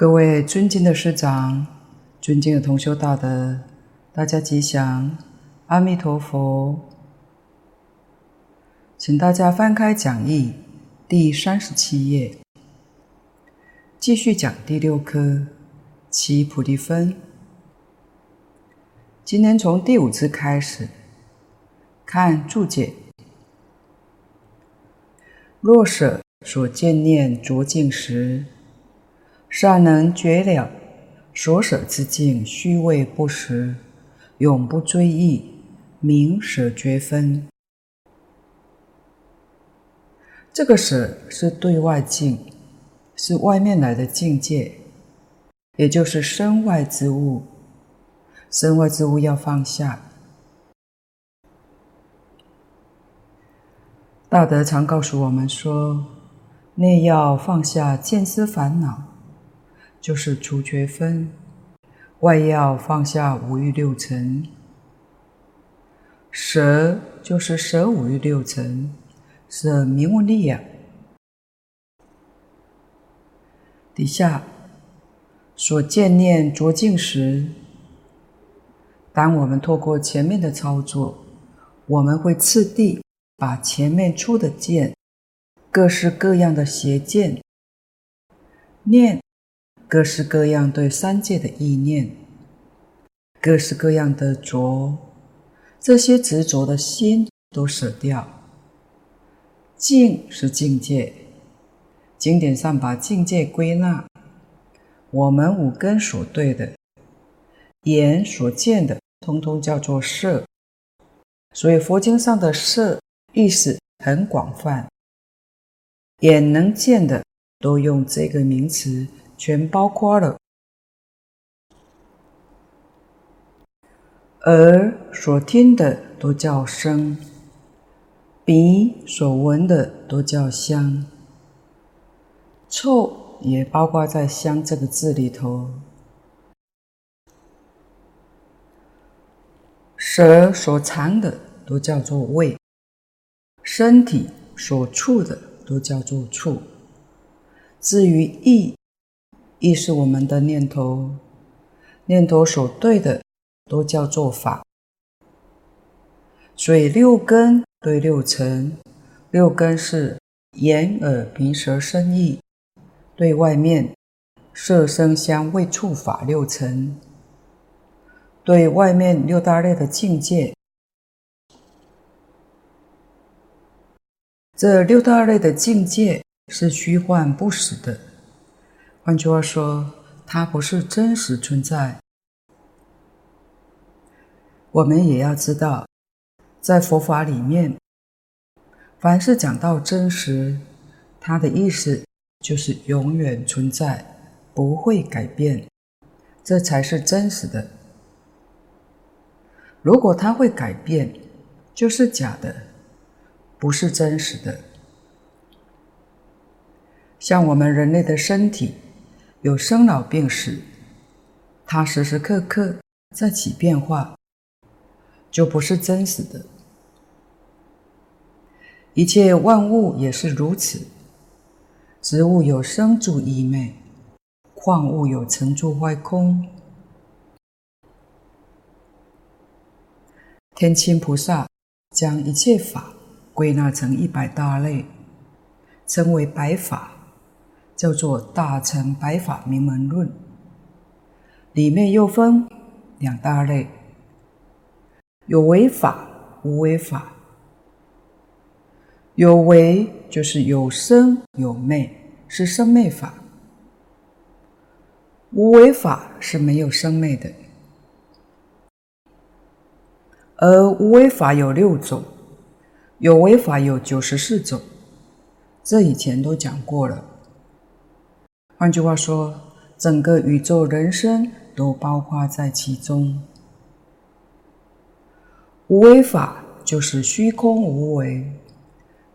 各位尊敬的师长，尊敬的同修大德，大家吉祥，阿弥陀佛。请大家翻开讲义第三十七页，继续讲第六科七菩提分。今天从第五次开始看注解。若舍所见念着境时，善能觉了，所舍之境虚位不实，永不追忆，名舍绝分。这个舍是对外境，是外面来的境界，也就是身外之物。身外之物要放下。大德常告诉我们说，内要放下见思烦恼。就是除缺分，外要放下五欲六尘，舍就是舍五欲六尘，舍名闻利养。底下所见念着境时，当我们透过前面的操作，我们会次第把前面出的见，各式各样的邪见念。各式各样对三界的意念，各式各样的着，这些执着的心都舍掉。境是境界，经典上把境界归纳，我们五根所对的，眼所见的，通通叫做色。所以佛经上的色意思很广泛，眼能见的都用这个名词。全包括了，耳所听的都叫声，鼻所闻的都叫香，臭也包括在“香”这个字里头，舌所尝的都叫做味，身体所触的都叫做触，至于意。亦是我们的念头，念头所对的都叫做法。所以六根对六尘，六根是眼、耳、鼻、舌、身、意，对外面色、声、香、味、触、法六尘，对外面六大类的境界。这六大类的境界是虚幻不实的。换句话说，它不是真实存在。我们也要知道，在佛法里面，凡是讲到真实，它的意思就是永远存在，不会改变，这才是真实的。如果它会改变，就是假的，不是真实的。像我们人类的身体。有生老病死，它时时刻刻在起变化，就不是真实的。一切万物也是如此，植物有生住异灭，矿物有成住坏空。天亲菩萨将一切法归纳成一百大类，称为百法。叫做《大乘百法明门论》，里面又分两大类：有为法、无为法。有为就是有生有灭，是生灭法；无为法是没有生灭的。而无为法有六种，有为法有九十四种，这以前都讲过了。换句话说，整个宇宙人生都包括在其中。无为法就是虚空无为、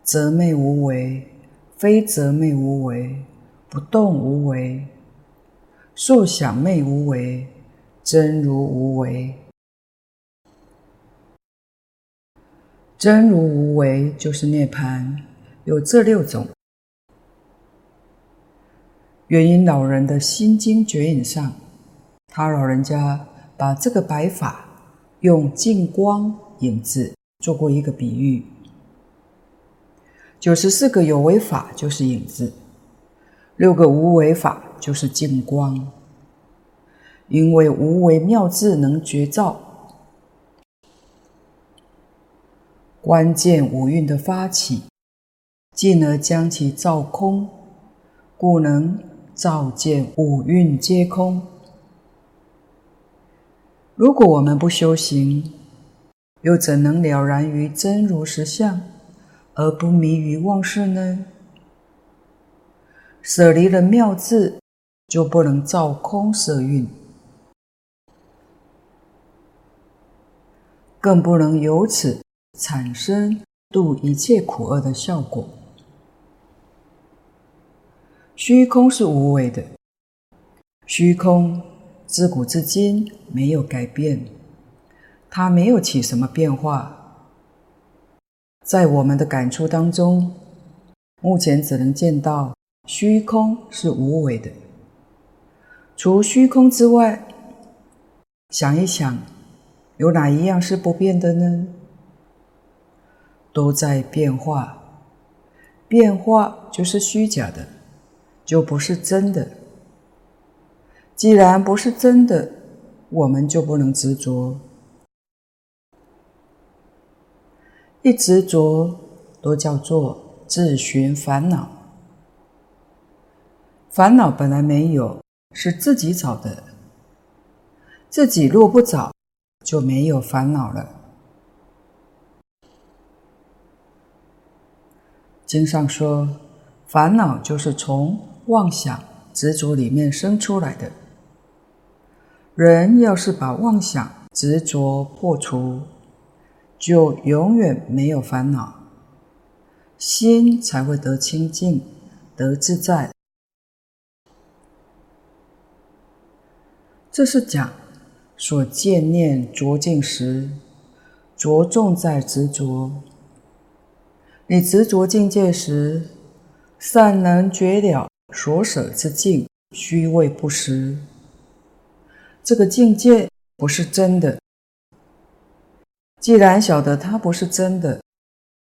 则昧无为、非则昧无为、不动无为、受想昧无为、真如无为。真如无为就是涅槃，有这六种。元音老人的心经绝引上，他老人家把这个白法用净光影子做过一个比喻。九十四个有为法就是影子，六个无为法就是净光。因为无为妙智能觉照，关键五蕴的发起，进而将其照空，故能照见五蕴皆空。如果我们不修行，又怎能了然于真如实相，而不迷于妄事呢？舍离了妙智，就不能照空色蕴。更不能由此产生度一切苦厄的效果。虚空是无为的，虚空自古至今没有改变，它没有起什么变化。在我们的感触当中，目前只能见到虚空是无为的。除虚空之外，想一想。有哪一样是不变的呢？都在变化，变化就是虚假的，就不是真的。既然不是真的，我们就不能执着。一执着，都叫做自寻烦恼。烦恼本来没有，是自己找的。自己若不找，就没有烦恼了。经上说，烦恼就是从妄想执着里面生出来的。人要是把妄想执着破除，就永远没有烦恼，心才会得清净，得自在。这是讲。所见念着境时，着重在执着。你执着境界时，善能觉了所舍之境虚伪不实。这个境界不是真的。既然晓得它不是真的，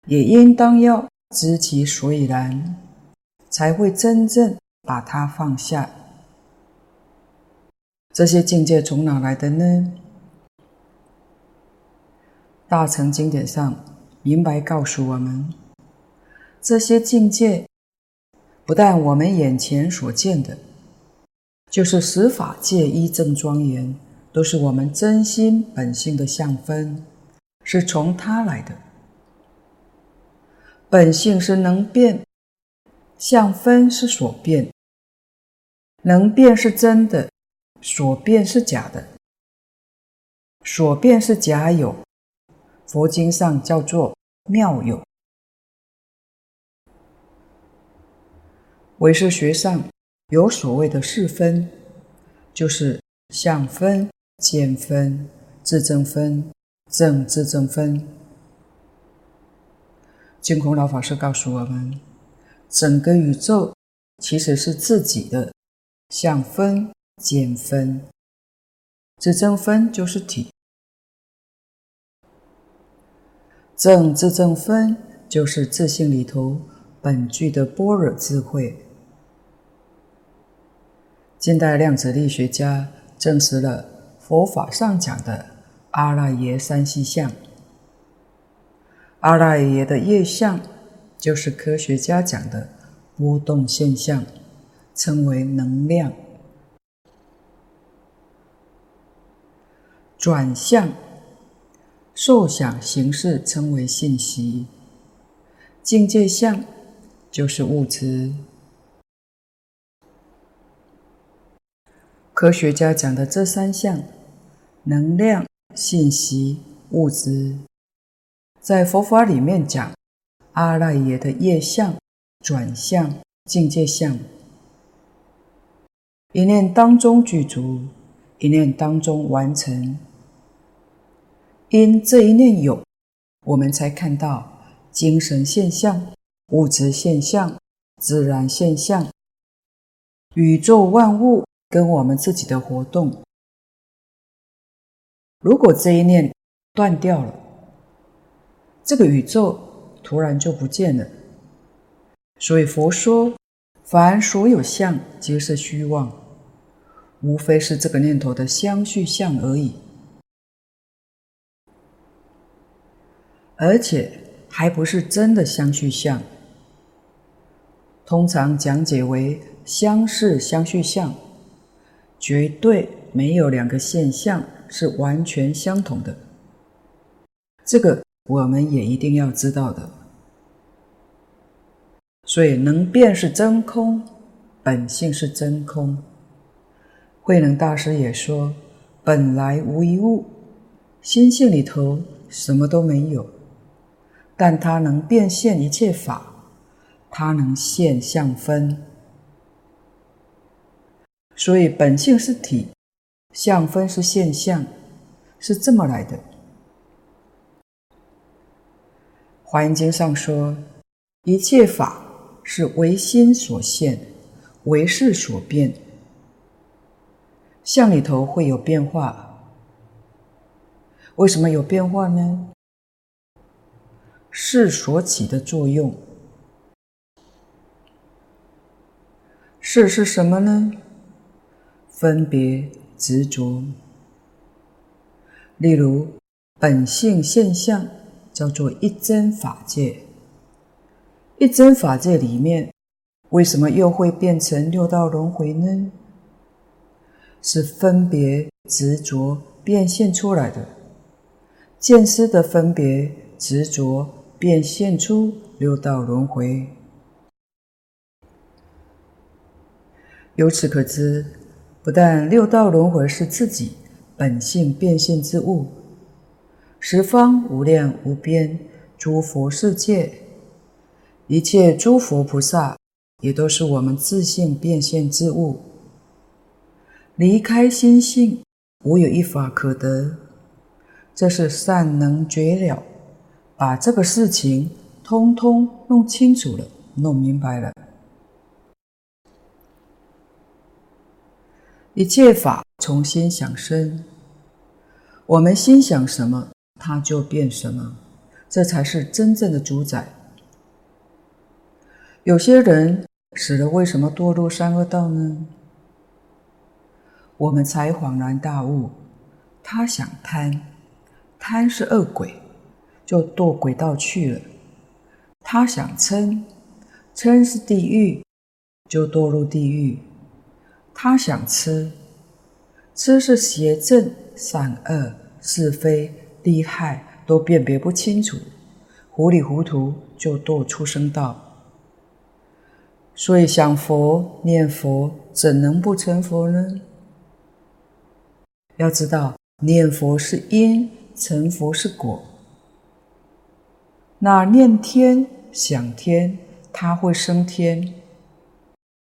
也应当要知其所以然，才会真正把它放下。这些境界从哪来的呢？大乘经典上明白告诉我们，这些境界不但我们眼前所见的，就是十法界一正庄严，都是我们真心本性的相分，是从它来的。本性是能变，相分是所变，能变是真的。所变是假的，所变是假有，佛经上叫做妙有。唯识学上有所谓的四分，就是相分、见分、自证分、证自证分。净空老法师告诉我们，整个宇宙其实是自己的相分。见分，自证分就是体；证自证分就是自信里头本具的般若智慧。近代量子力学家证实了佛法上讲的阿赖耶三细相。阿赖耶的业相，就是科学家讲的波动现象，称为能量。转向、受想行识称为信息，境界相就是物质。科学家讲的这三项：能量、信息、物质，在佛法里面讲阿赖耶的业相、转向、境界相，一念当中具足，一念当中完成。因这一念有，我们才看到精神现象、物质现象、自然现象。宇宙万物跟我们自己的活动。如果这一念断掉了，这个宇宙突然就不见了。所以佛说，凡所有相，皆是虚妄，无非是这个念头的相续相而已，而且还不是真的相续相。通常讲解为相似相续相，绝对没有两个现象是完全相同的，这个我们也一定要知道的。所以能变是真空，本性是真空。慧能大师也说：“本来无一物，心性里头什么都没有，但它能变现一切法，它能现相分。所以本性是体。”相分是现象，是这么来的。《华严经》上说：“一切法是唯心所现，唯识所变。相里头会有变化，为什么有变化呢？识所起的作用。识是什么呢？分别。”执着，例如本性现象叫做一真法界。一真法界里面，为什么又会变成六道轮回呢？是分别执着变现出来的，见思的分别执着变现出六道轮回。由此可知。不但六道轮回是自己本性变现之物，十方无量无边诸佛世界，一切诸佛菩萨也都是我们自性变现之物。离开心性，无有一法可得。这是善能觉了，把这个事情通通弄清楚了，弄明白了。一切法从心想生，我们心想什么，它就变什么，这才是真正的主宰。有些人死了，为什么堕入三恶道呢？我们才恍然大悟，他想贪，贪是恶鬼，就堕鬼道去了；他想嗔，嗔是地狱，就堕入地狱。他想吃，吃是邪正善恶是非利害都辨别不清楚，糊里糊涂就堕出生道。所以想佛念佛，怎能不成佛呢？要知道，念佛是因，成佛是果。那念天想天，他会升天。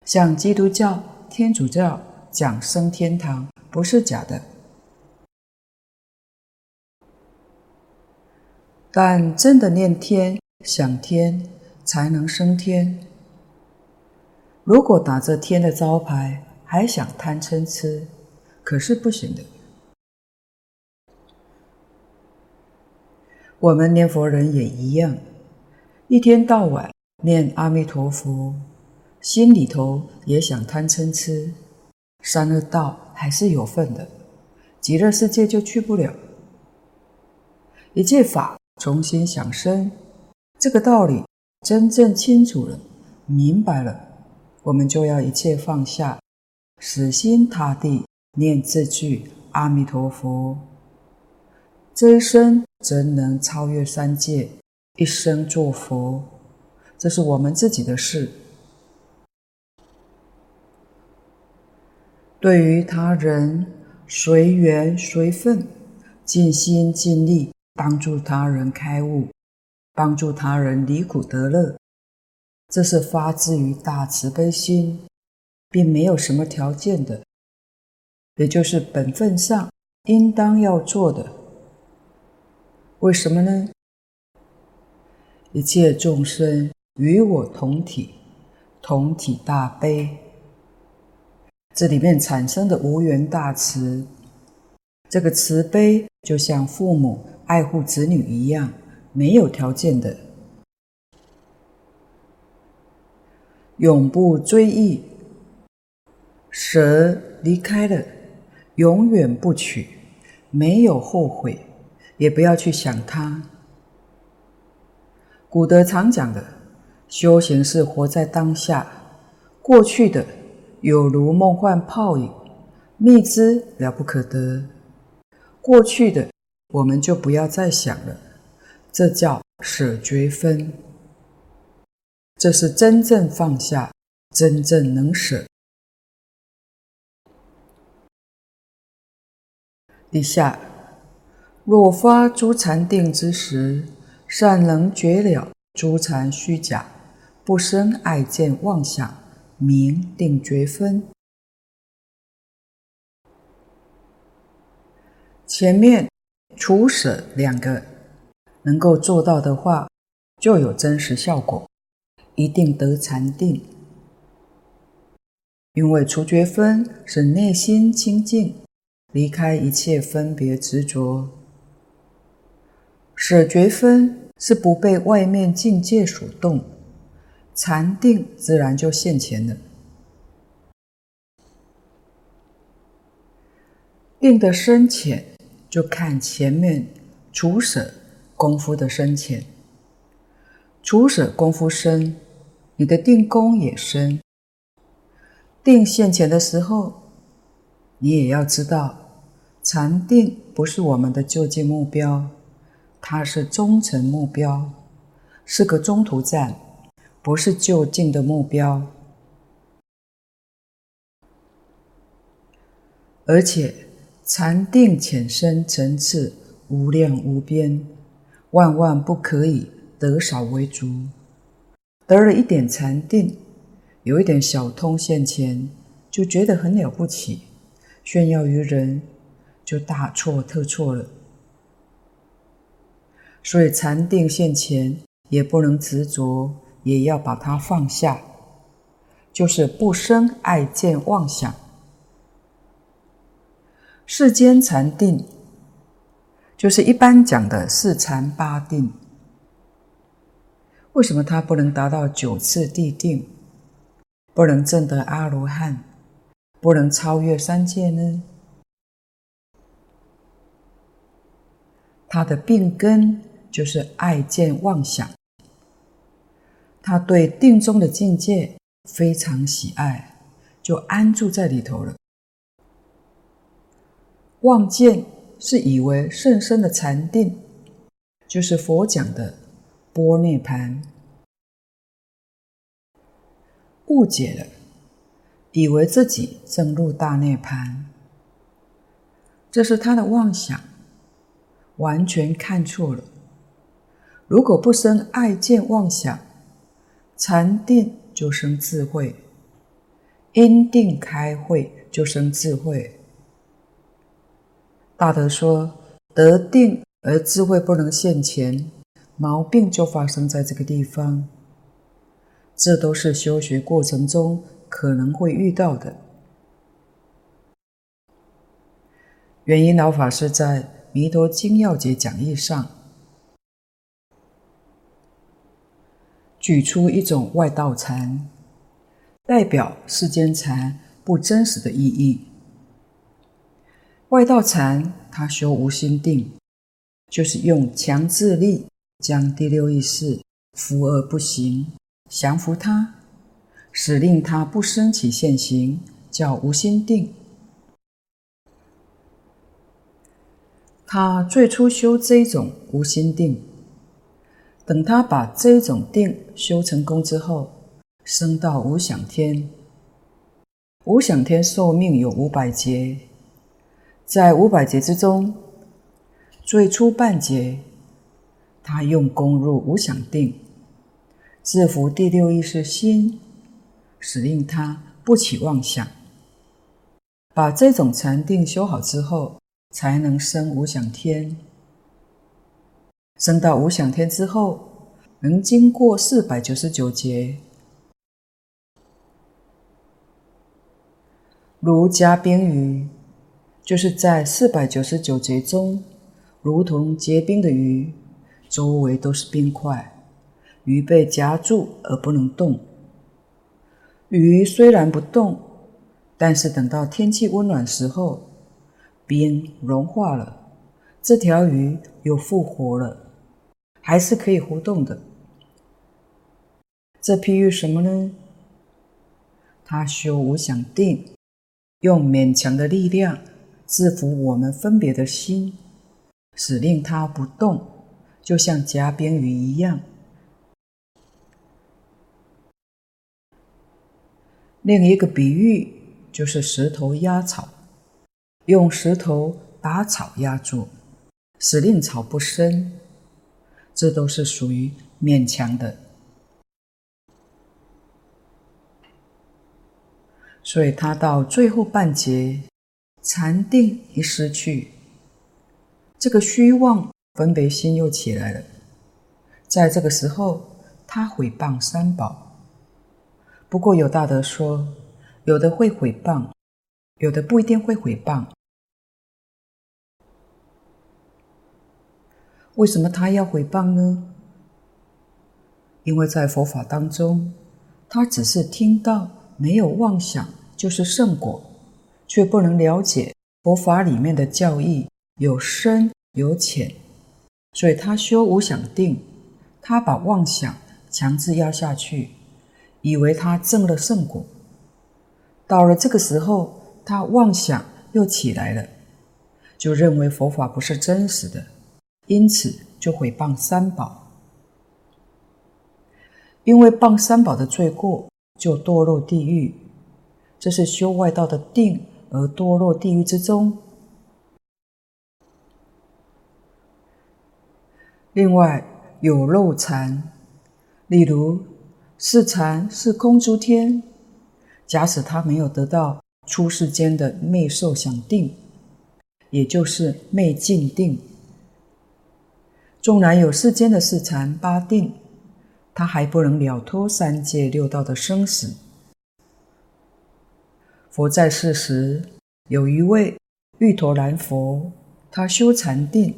像基督教。天主教讲升天堂不是假的，但真的念天想天才能升天。如果打着天的招牌，还想贪嗔痴，可是不行的。我们念佛人也一样，一天到晚念阿弥陀佛。心里头也想贪嗔痴，三恶道还是有份的，极乐世界就去不了。一切法从心想生，这个道理真正清楚了、明白了，我们就要一切放下，死心塌地念这句阿弥陀佛。这一生怎能超越三界，一生做佛？这是我们自己的事。对于他人，随缘随分，尽心尽力帮助他人开悟，帮助他人离苦得乐，这是发自于大慈悲心，并没有什么条件的，也就是本分上应当要做的。为什么呢？一切众生与我同体，同体大悲。这里面产生的无缘大慈，这个慈悲就像父母爱护子女一样，没有条件的，永不追忆，舍离开了，永远不取，没有后悔，也不要去想它。古德常讲的，修行是活在当下，过去的有如梦幻泡影，觅之了不可得。过去的我们就不要再想了，这叫舍绝分。这是真正放下，真正能舍。底下，若发诸禅定之时，善能绝了诸缠虚假，不生爱见妄想，明定绝分。前面除舍两个能够做到的话，就有真实效果，一定得禅定。因为除觉分是内心清净，离开一切分别执着；舍绝分。是不被外面境界所动，禅定自然就现前了。定的深浅，就看前面除舍功夫的深浅。除舍功夫深，你的定功也深。定现前的时候，你也要知道，禅定不是我们的就近目标。它是中程目标，是个中途站，不是就近的目标。而且禅定浅深层次无量无边，万万不可以得少为足。得了一点禅定，有一点小通现前，就觉得很了不起，炫耀于人，就大错特错了。所以禅定现前也不能执着，也要把它放下，就是不生爱见妄想。世间禅定就是一般讲的四禅八定。为什么它不能达到九次第定，不能证得阿罗汉，不能超越三界呢？它的病根。就是爱见妄想，他对定中的境界非常喜爱，就安住在里头了。妄见是以为甚深的禅定，就是佛讲的波涅盘，误解了，以为自己正入大涅槃，这是他的妄想，完全看错了。如果不生爱见妄想，禅定就生智慧，因定开慧就生智慧。大德说，得定而智慧不能现前，毛病就发生在这个地方。这都是修学过程中可能会遇到的。元音老法师在《弥陀经要解讲义》上。举出一种外道禅，代表世间禅不真实的意义。外道禅，他修无心定，就是用强制力将第六意识伏而不行，降伏他，使令他不生起现行，叫无心定。他最初修这种无心定。等他把这种定修成功之后，升到无想天。无想天寿命有五百劫，在五百劫之中，最初半劫，他用功入无想定，制服第六意识心，使令他不起妄想。把这种禅定修好之后，才能升无想天。升到无想天之后，能经过四百九十九劫。如夹冰鱼，就是在四百九十九节中，如同结冰的鱼，周围都是冰块，鱼被夹住而不能动。鱼虽然不动，但是等到天气温暖时候，冰融化了，这条鱼又复活了，还是可以活动的。这譬喻什么呢？他修无想定，用勉强的力量制服我们分别的心，使令它不动，就像夹冰鱼一样。另一个比喻就是石头压草，用石头把草压住，使令草不生，这都是属于勉强的。所以他到最后半截，禅定一失去，这个虚妄分别心又起来了。在这个时候，他毁谤三宝。不过有大德说，有的会毁谤，有的不一定会毁谤。为什么他要毁谤呢？因为在佛法当中，他只是听到。没有妄想就是圣果，却不能了解佛法里面的教义有深有浅，所以他修无想定，他把妄想强制压下去，以为他证了圣果。到了这个时候，他妄想又起来了，就认为佛法不是真实的，因此就毁谤三宝，因为谤三宝的罪过。就堕落地狱，这是修外道的定而堕落地狱之中。另外有漏禅，例如是禅是空诸天，假使他没有得到出世间的昧受想定，也就是昧静定，纵然有世间的四禅八定。他还不能了脱三界六道的生死。佛在世时，有一位郁陀蓝佛，他修禅定，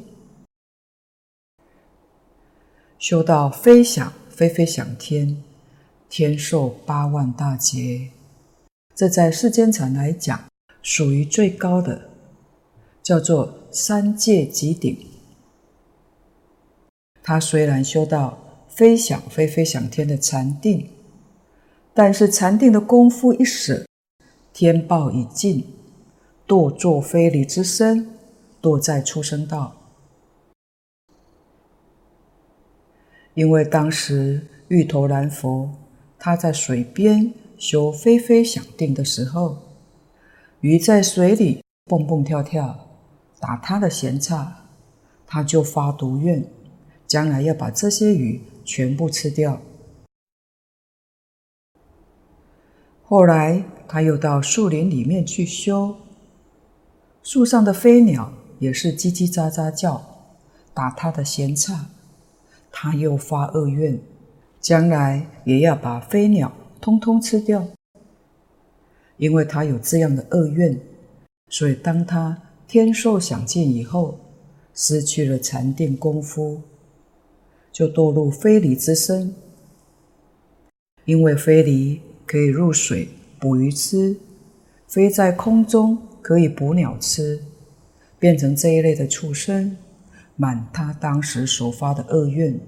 修到非想非非想天，天寿八万大劫。这在世间禅来讲，属于最高的，叫做三界极顶。他虽然修到。非想非非想天的禅定，但是禅定的功夫一舍，天报已尽，堕作非离之身，堕在出生道。因为当时郁陀蓝佛他在水边修非非想定的时候，鱼在水里蹦蹦跳跳，打他的闲岔，他就发毒愿，将来要把这些鱼。全部吃掉。后来他又到树林里面去修，树上的飞鸟也是叽叽喳喳叫，打他的闲岔，他又发恶愿，将来也要把飞鸟通通吃掉。因为他有这样的恶愿，所以当他天寿享尽以后，失去了禅定功夫。就堕入非离之身，因为非离可以入水捕鱼吃，飞在空中可以捕鸟吃，变成这一类的畜生，满他当时所发的恶愿。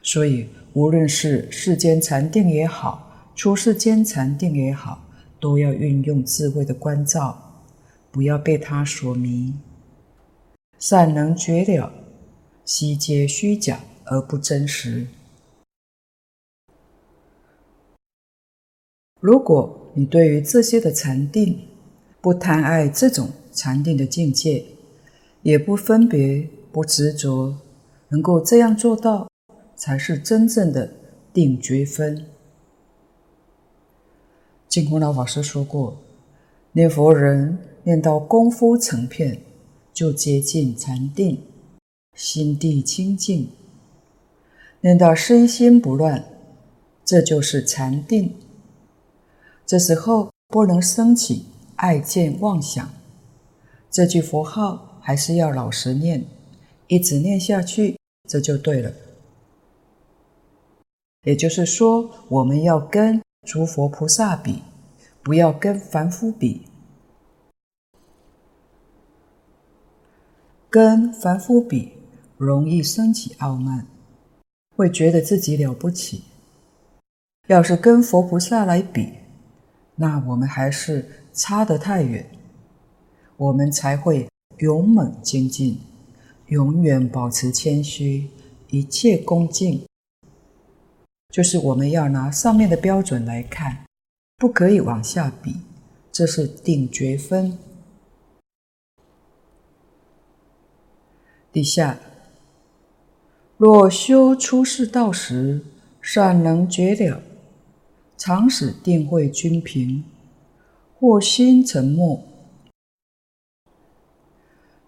所以，无论是世间禅定也好，出世间禅定也好，都要运用智慧的关照，不要被他所迷，善能觉了。悉皆虚假而不真实。如果你对于这些的禅定不贪爱这种禅定的境界，也不分别、不执着，能够这样做到，才是真正的定觉分。净空老法师说过，念佛人念到功夫成片，就接近禅定。心地清净，念到身心不乱，这就是禅定。这时候不能生起爱见妄想。这句佛号还是要老实念，一直念下去，这就对了。也就是说，我们要跟诸佛菩萨比，不要跟凡夫比。跟凡夫比，容易生起傲慢，会觉得自己了不起。要是跟佛菩萨来比，那我们还是差得太远。我们才会勇猛精进，永远保持谦虚，一切恭敬。就是我们要拿上面的标准来看，不可以往下比，这是定觉分。底下，若修出世道时，善能觉了，常使定慧均平，或心沉没，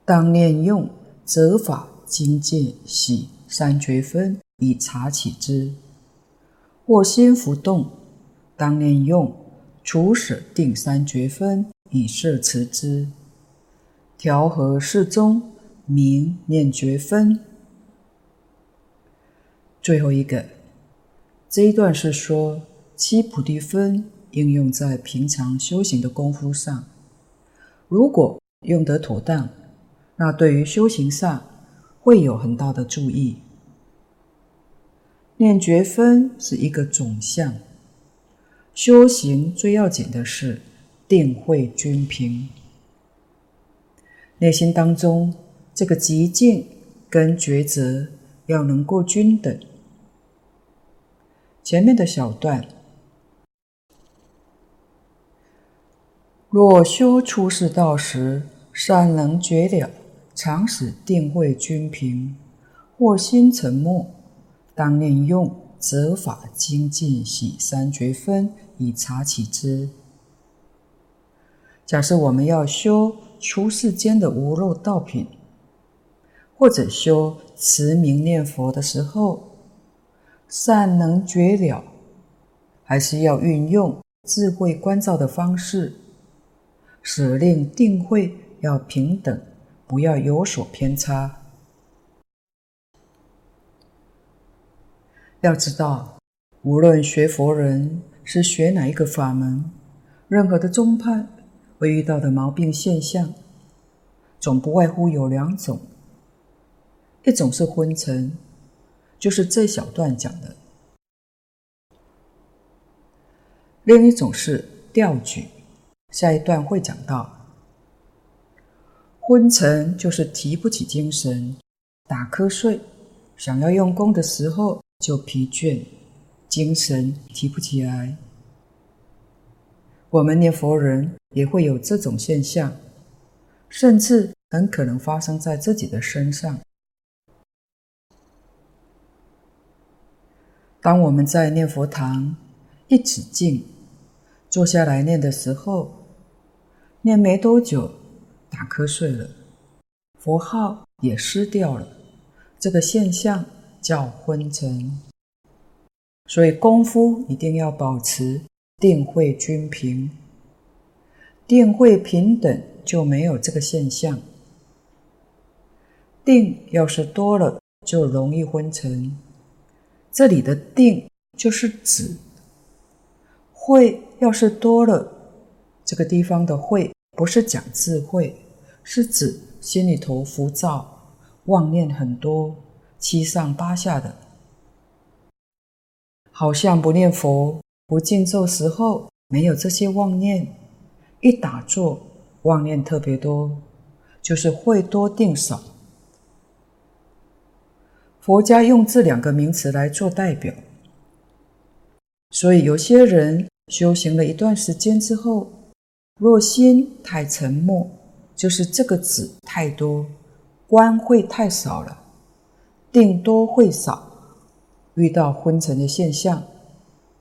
当念用择法精进喜三绝分以察起之；或心浮动，当念用除舍定三绝分以摄持之，调和适中。明念觉分，最后一个这一段是说七菩提分应用在平常修行的功夫上。如果用得妥当，那对于修行上会有很大的助益。念觉分是一个总相，修行最要紧的是定慧均平，内心当中。这个寂静跟抉择要能够均等。前面的小段，若修出世道时，善能觉了，常使定慧均平，或心沉没，当念用则法精进喜三觉分以察起之。假设我们要修出世间的无漏道品。或者修持名念佛的时候，善能觉了，还是要运用智慧观照的方式，使令定慧要平等，不要有所偏差。要知道，无论学佛人是学哪一个法门，任何的宗派会遇到的毛病现象，总不外乎有两种。一种是昏沉，就是这小段讲的；另一种是掉举，下一段会讲到。昏沉就是提不起精神，打瞌睡，想要用功的时候就疲倦，精神提不起来。我们念佛人也会有这种现象，甚至很可能发生在自己的身上。当我们在念佛堂一直静，坐下来念的时候，念没多久，打瞌睡了，佛号也失掉了，这个现象叫昏沉。所以功夫一定要保持定慧均平，定慧平等就没有这个现象。定要是多了，就容易昏沉。这里的定就是指慧，要是多了，这个地方的慧不是讲智慧，是指心里头浮躁、妄念很多、七上八下的，好像不念佛、不静咒时候没有这些妄念，一打坐妄念特别多，就是慧多定少。佛家用这两个名词来做代表，所以有些人修行了一段时间之后，若心太沉默，就是这个子太多，官会太少了，定多会少，遇到昏沉的现象，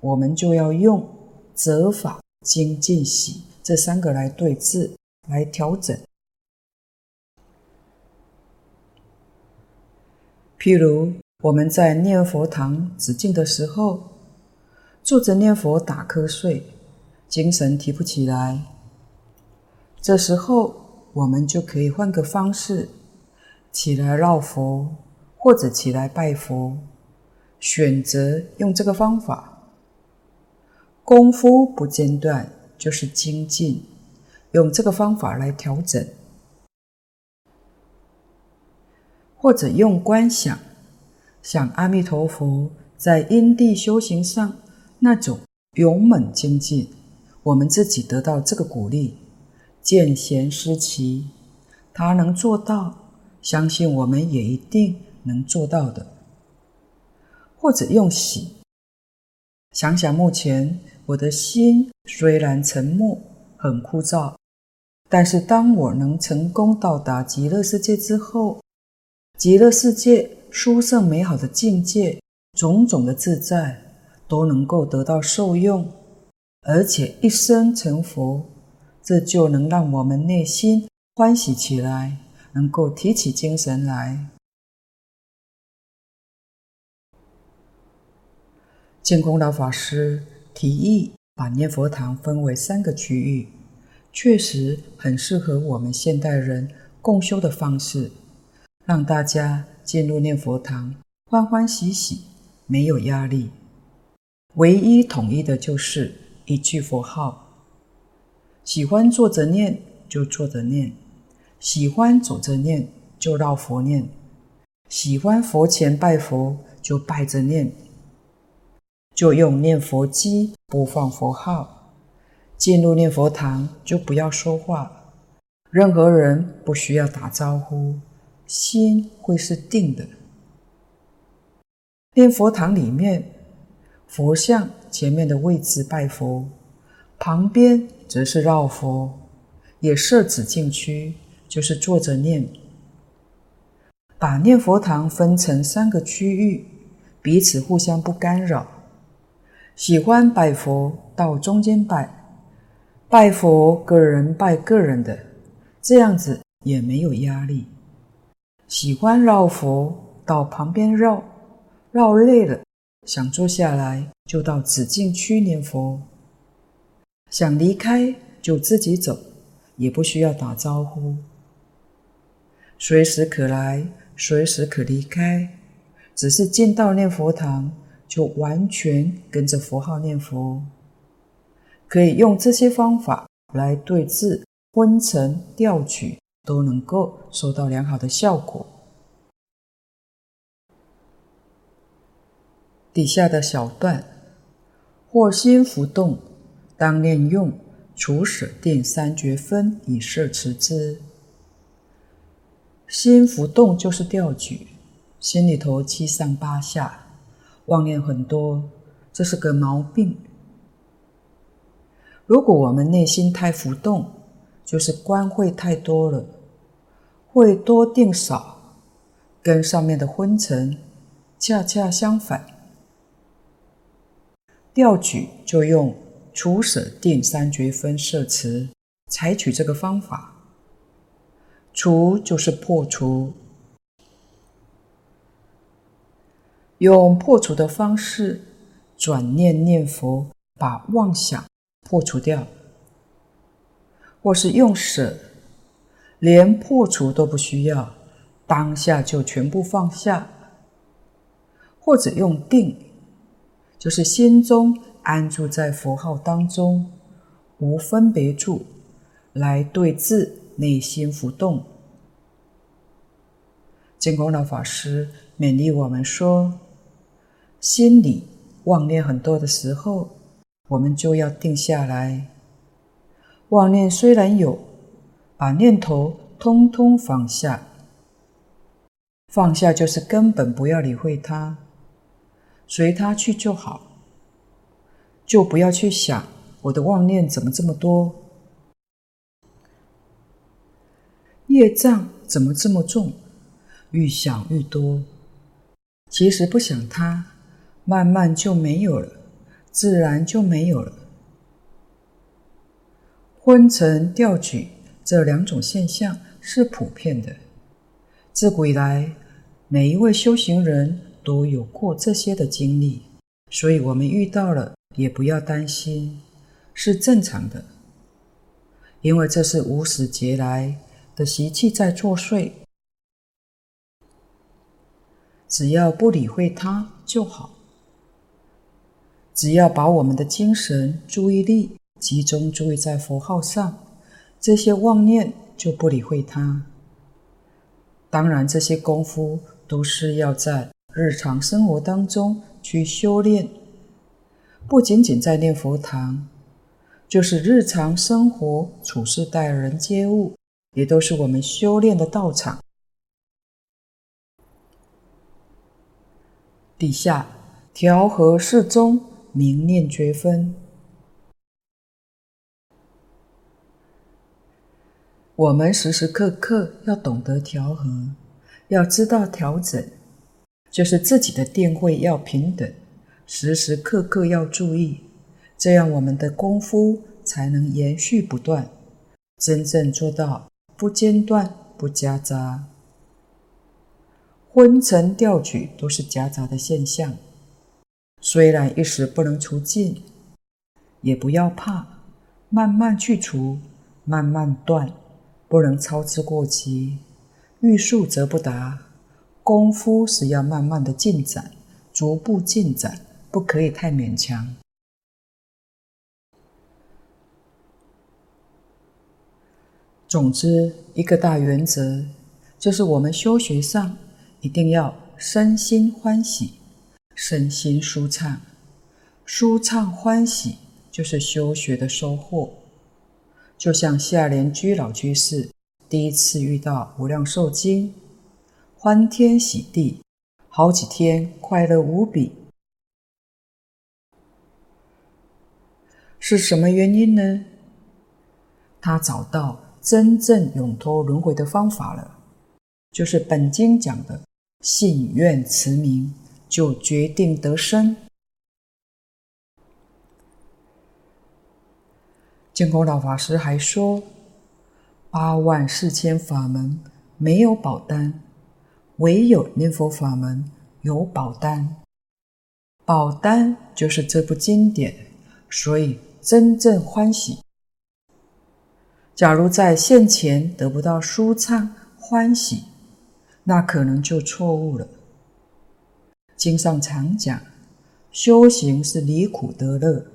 我们就要用择法精进喜这三个来对治，来调整。譬如我们在念佛堂止静的时候，坐着念佛打瞌睡，精神提不起来，这时候我们就可以换个方式，起来绕佛，或者起来拜佛，选择用这个方法。功夫不间断，就是精进，用这个方法来调整，或者用观想，想阿弥陀佛在因地修行上那种勇猛精进，我们自己得到这个鼓励，见贤思齐，他能做到，相信我们也一定能做到的。或者用喜，想想目前我的心虽然沉默、很枯燥，但是当我能成功到达极乐世界之后，极乐世界殊胜美好的境界，种种的自在都能够得到受用，而且一生成佛，这就能让我们内心欢喜起来，能够提起精神来。净空老法师提议把念佛堂分为三个区域，确实很适合我们现代人共修的方式。让大家进入念佛堂，欢欢喜喜，没有压力。唯一统一的就是一句佛号。喜欢坐着念就坐着念，喜欢走着念就绕佛念，喜欢佛前拜佛就拜着念，就用念佛机播放佛号。进入念佛堂就不要说话，任何人不需要打招呼。心会是定的。念佛堂里面，佛像前面的位置拜佛，旁边则是绕佛，也设止境区，就是坐着念。把念佛堂分成三个区域，彼此互相不干扰。喜欢拜佛到中间拜，拜佛个人拜个人的，这样子也没有压力。喜欢绕佛，到旁边绕，绕累了，想坐下来，就到止境区念佛；想离开，就自己走，也不需要打招呼。随时可来，随时可离开，只是进到念佛堂，就完全跟着佛号念佛。可以用这些方法来对治昏沉掉举。都能够收到良好的效果。底下的小段，或心浮动，当念用除舍定三绝分以摄持之。心浮动就是掉举，心里头七上八下，妄念很多，这是个毛病。如果我们内心太浮动，就是观会太多了。会多定少，跟上面的昏沉恰恰相反。调举就用除舍定三绝分摄词，采取这个方法。除就是破除，用破除的方式转念念佛，把妄想破除掉，或是用舍。连破除都不需要，当下就全部放下，或者用定，就是心中安住在佛号当中，无分别处，来对治内心浮动。净空老法师勉励我们说：心里妄念很多的时候，我们就要定下来。妄念虽然有。把念头通通放下，放下就是根本不要理会它，随它去就好，就不要去想我的妄念怎么这么多，业障怎么这么重，愈想愈多。其实不想它，慢慢就没有了，自然就没有了。昏沉掉举。这两种现象是普遍的，自古以来，每一位修行人都有过这些的经历，所以我们遇到了也不要担心，是正常的，因为这是无始劫来的习气在作祟。只要不理会它就好，只要把我们的精神注意力集中注意在佛号上，这些妄念就不理会它。当然，这些功夫都是要在日常生活当中去修炼，不仅仅在念佛堂，就是日常生活处事待人接物，也都是我们修炼的道场。底下调和适中，明念觉分。我们时时刻刻要懂得调和，要知道调整，就是自己的定慧要平等，时时刻刻要注意，这样我们的功夫才能延续不断，真正做到不间断、不夹杂。昏沉掉举都是夹杂的现象，虽然一时不能除尽，也不要怕，慢慢去除，慢慢断，不能操之过急，欲速则不达。功夫是要慢慢的进展，逐步进展，不可以太勉强。总之，一个大原则就是我们修学上。一定要身心欢喜，身心舒畅，舒畅欢喜就是修学的收获。就像下莲居老居士第一次遇到无量寿经，欢天喜地，好几天快乐无比。是什么原因呢？他找到真正永脱轮回的方法了，就是本经讲的。信愿持名，就决定得生。净空老法师还说：“八万四千法门没有保单，唯有念佛法门有保单。保单就是这部经典，所以真正欢喜。假如在现前得不到舒畅欢喜。”那可能就错误了。经上常讲，修行是离苦得乐，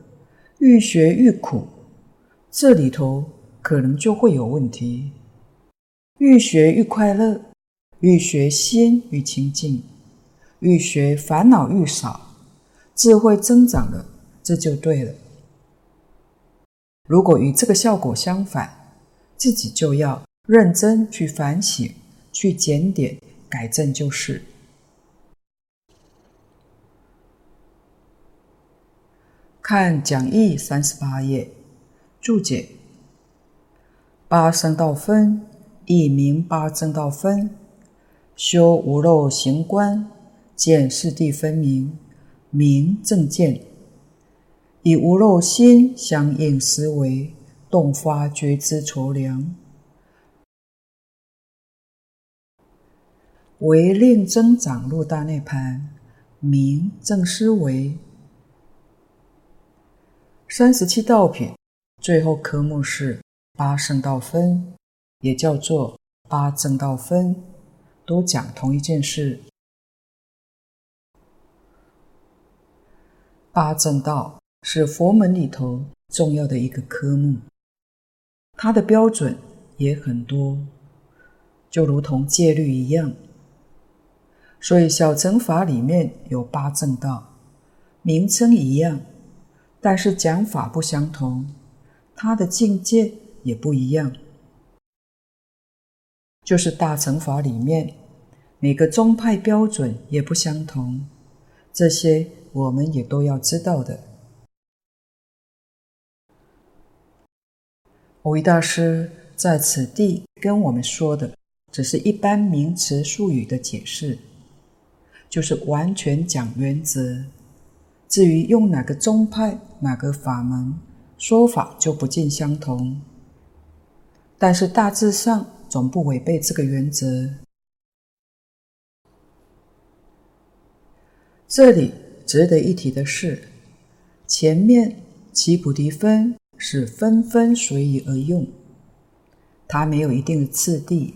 愈学愈苦，这里头可能就会有问题。愈学愈快乐，愈学心愈清净，愈学烦恼愈少，智慧增长了，这就对了。如果与这个效果相反，自己就要认真去反省。去检点、改正就是。看讲义三十八页注解：八圣道分，亦名八正道分，修无漏行观，见四谛分明，明正见，以无漏心相应思维，动发觉知筹量。为令增长入大涅盘，明正思维。三十七道品，最后科目是八圣道分，也叫做八正道分，都讲同一件事。八正道是佛门里头重要的一个科目，它的标准也很多，就如同戒律一样。所以小乘法里面有八正道，名称一样，但是讲法不相同，他的境界也不一样。就是大乘法里面，每个宗派标准也不相同，这些我们也都要知道的。蕅益大师在此地跟我们说的，只是一般名词术语的解释。就是完全讲原则，至于用哪个宗派、哪个法门说法，就不尽相同。但是大致上总不违背这个原则。这里值得一提的是，前面七菩提分是纷纷随意而用，它没有一定的次第。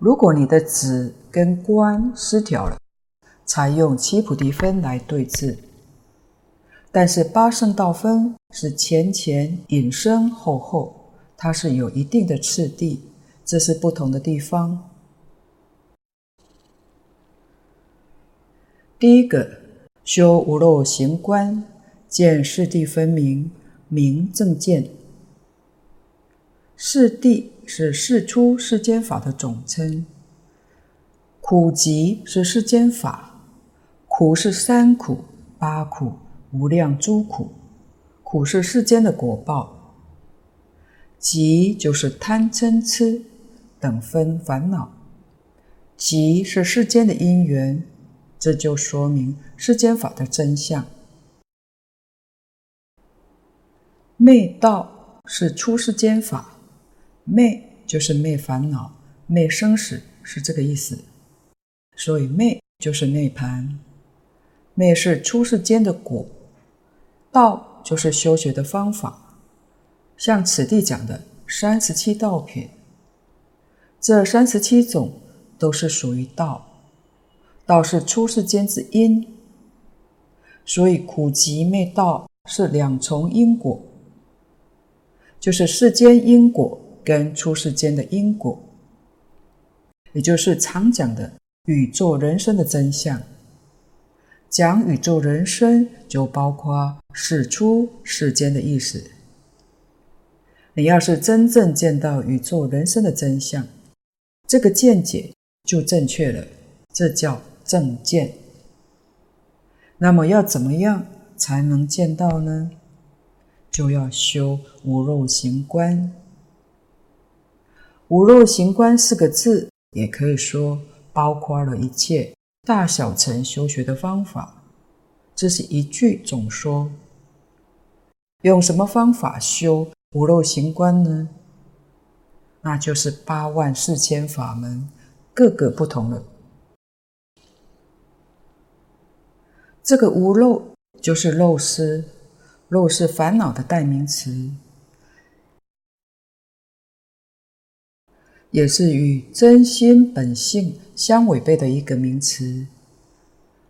如果你的子跟观失调了，采用七菩提分来对治。但是八圣道分是前前引申后后，它是有一定的次第，这是不同的地方。第一个，修无漏行观，见四谛分明，明正见。四谛是世出世间法的总称，苦集是世间法，苦是三苦、八苦。无量诸苦，苦是世间的果报；集就是贪嗔痴等分烦恼；集是世间的因缘，这就说明世间法的真相。灭道是出世间法，灭就是灭烦恼，灭生死是这个意思。所以灭就是涅盘，灭是出世间的果。道就是修学的方法，像此地讲的三十七道品，这三十七种都是属于道。道是出世间之因，所以苦集灭道是两重因果，就是世间因果跟出世间的因果，也就是常讲的宇宙人生的真相。讲宇宙人生，就包括世出世间的意思。你要是真正见到宇宙人生的真相，这个见解就正确了，这叫正见。那么要怎么样才能见到呢？就要修无肉行观。无肉行观四个字，也可以说包括了一切。大小乘修学的方法，这是一句总说。用什么方法修无漏行观呢？那就是八万四千法门，各个不同了。这个无漏就是漏失，漏是烦恼的代名词，也是与真心本性相违背的一个名词，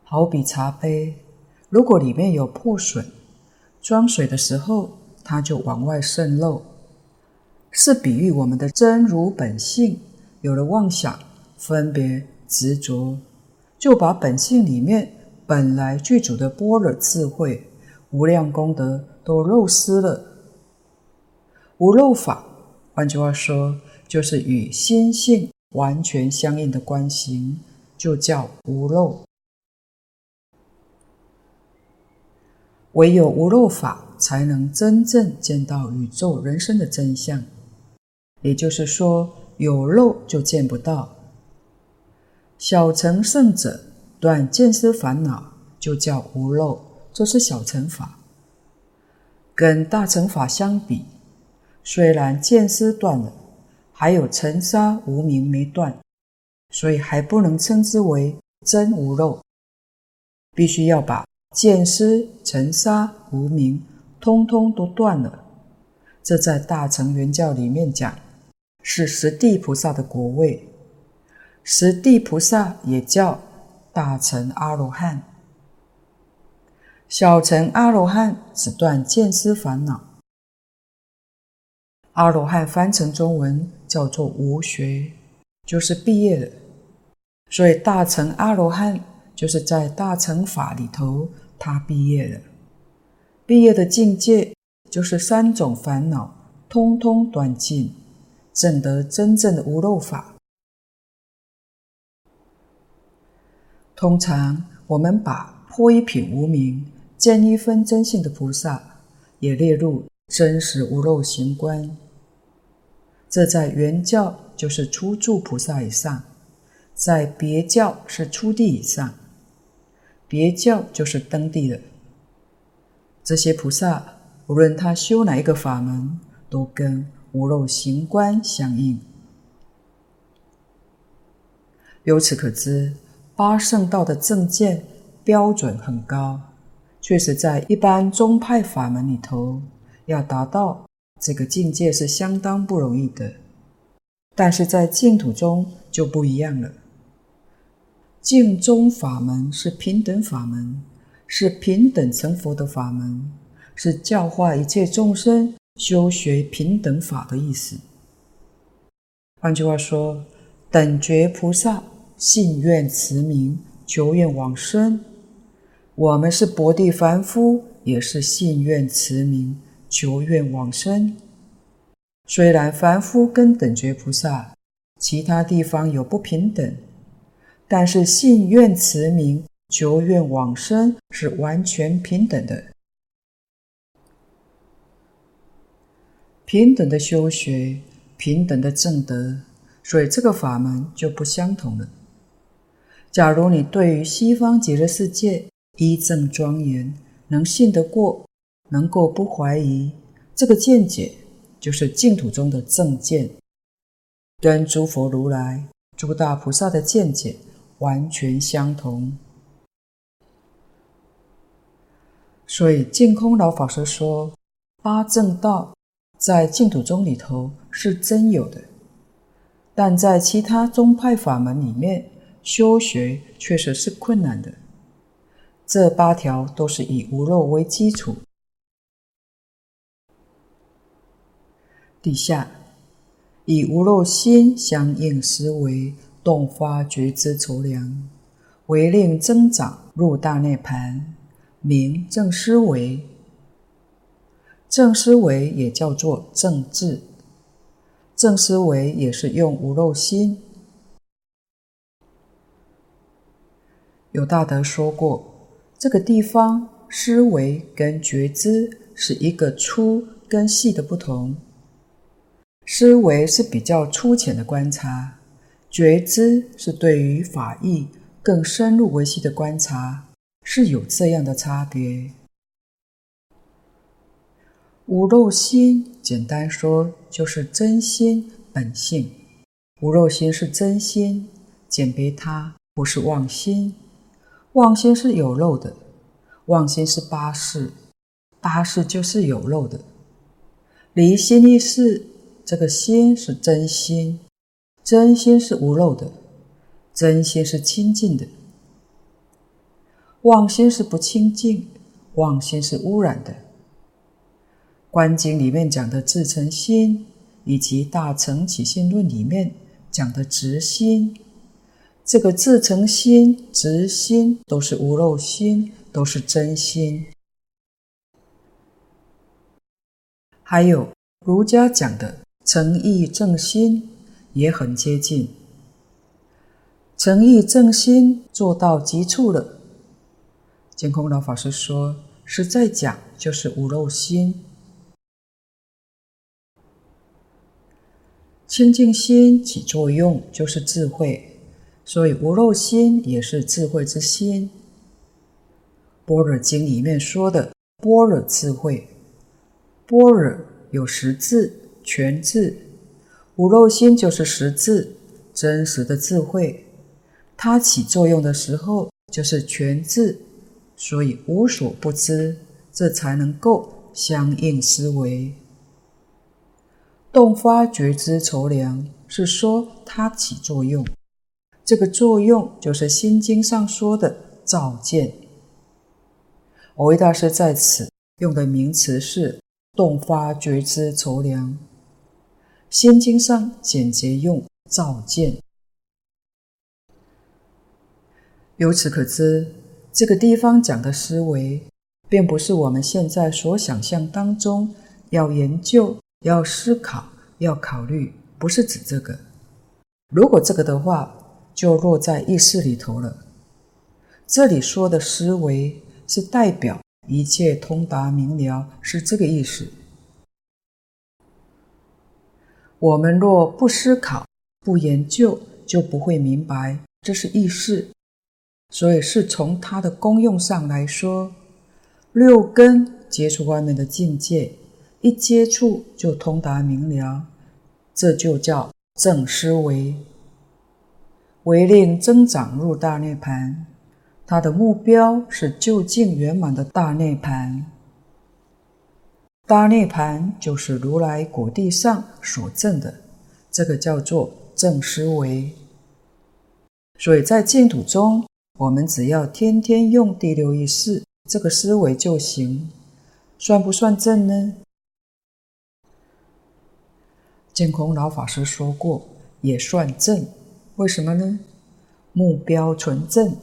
好比茶杯，如果里面有破损，装水的时候它就往外渗漏，是比喻我们的真如本性有了妄想、分别、执着，就把本性里面本来具足的般若智慧、无量功德都漏失了。无漏法，换句话说，就是与心性。完全相应的观行，就叫无漏。唯有无漏法，才能真正见到宇宙人生的真相。也就是说，有漏就见不到。小乘圣者断见思烦恼，就叫无漏，这是小乘法。跟大乘法相比，虽然见思断了。还有尘沙无明没断，所以还不能称之为真无漏。必须要把见思、尘沙、无明通通都断了。这在大乘圆教里面讲，是十地菩萨的果位。十地菩萨也叫大乘阿罗汉，小乘阿罗汉只断见思烦恼。阿罗汉翻成中文叫做无学，就是毕业了。所以大乘阿罗汉就是在大乘法里头，他毕业了。毕业的境界就是三种烦恼通通断尽，证得真正的无漏法。通常我们把破一品无明、见一分真性的菩萨，也列入真实无漏行观。这在圆教就是初住菩萨以上，在别教是初地以上，别教就是登地的。这些菩萨无论他修哪一个法门，都跟无漏行观相应。由此可知，八圣道的正见标准很高，确实在一般宗派法门里头，要达到这个境界是相当不容易的。但是在净土中就不一样了。净宗法门是平等法门，是平等成佛的法门，是教化一切众生修学平等法的意思。换句话说，等觉菩萨信愿持名，求愿往生；我们是薄地凡夫，也是信愿持名，求愿往生。虽然凡夫跟等觉菩萨其他地方有不平等，但是信愿慈名、求愿往生是完全平等的。平等的修学，平等的正德，所以这个法门就不相同了。假如你对于西方极乐世界一正庄严，能信得过，能够不怀疑，这个见解。就是净土中的正见，跟诸佛如来、诸大菩萨的见解完全相同。所以净空老法师说，八正道在净土中里头是真有的，但在其他宗派法门里面修学确实是困难的。这八条都是以无漏为基础。底下以无漏心相应思维，动发觉知筹量，为令增长入大涅槃，名正思维。正思维也叫做正智，正思维也是用无漏心。有大德说过，这个地方思维跟觉知是一个粗跟细的不同。思维是比较粗浅的观察，觉知是对于法义更深入维系的观察，是有这样的差别。无漏心，简单说就是真心本性。无漏心是真心，简别它不是妄心。妄心是有漏的，妄心是八识，八识就是有漏的。离心意识。这个心是真心，真心是无漏的，真心是清净的。妄心是不清净，妄心是污染的。观经里面讲的自成心，以及大乘起信论里面讲的直心，这个自成心、直心都是无漏心，都是真心。还有儒家讲的。诚意正心也很接近，诚意正心做到极处了。净空老法师说，实在讲就是无漏心，清净心起作用就是智慧，所以无漏心也是智慧之心。般若经里面说的般若智慧，般若有实智。全智，五肉心就是实智，真实的智慧。它起作用的时候就是全智，所以无所不知，这才能够相应思维。动发觉知筹量是说它起作用，这个作用就是《心经》上说的照见。蕅益大师在此用的名词是动发觉知筹量。心经上简洁用“照见”，由此可知，这个地方讲的思维，并不是我们现在所想象当中要研究、要思考、要考虑，不是指这个。如果这个的话，就落在意识里头了。这里说的思维，是代表一切通达明了，是这个意思。我们若不思考、不研究，就不会明白这是意识。所以是从它的功用上来说，六根接触外面的境界，一接触就通达明了，这就叫正思维。为令增长入大涅槃，它的目标是究竟圆满的大涅槃。大涅槃就是如来果地上所证的，这个叫做正思维。所以在净土中，我们只要天天用第六意识这个思维就行，算不算正呢？净空老法师说过，也算正。为什么呢？目标纯正，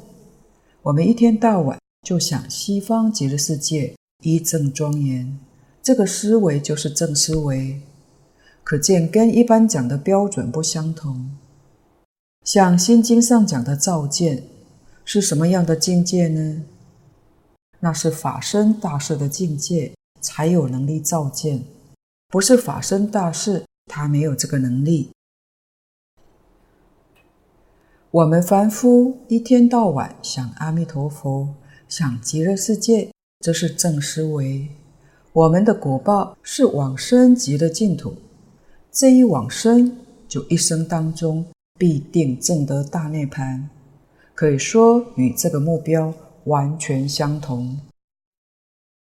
我们一天到晚就想西方极乐世界一正庄严。这个思维就是正思维，可见跟一般讲的标准不相同。像《心经》上讲的照见，是什么样的境界呢？那是法身大士的境界，才有能力照见，不是法身大士，他没有这个能力。我们凡夫一天到晚想阿弥陀佛，想极乐世界，这是正思维。我们的果报是往生极乐净土，这一往生就一生当中必定证得大涅槃，可以说与这个目标完全相同。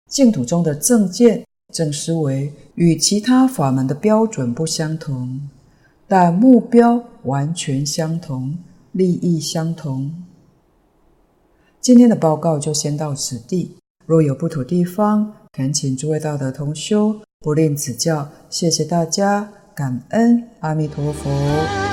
净土中的正见、正思维与其他法门的标准不相同，但目标完全相同，利益相同。今天的报告就先到此地，若有不妥地方，恳请诸位道德同修不吝指教，谢谢大家，感恩阿弥陀佛。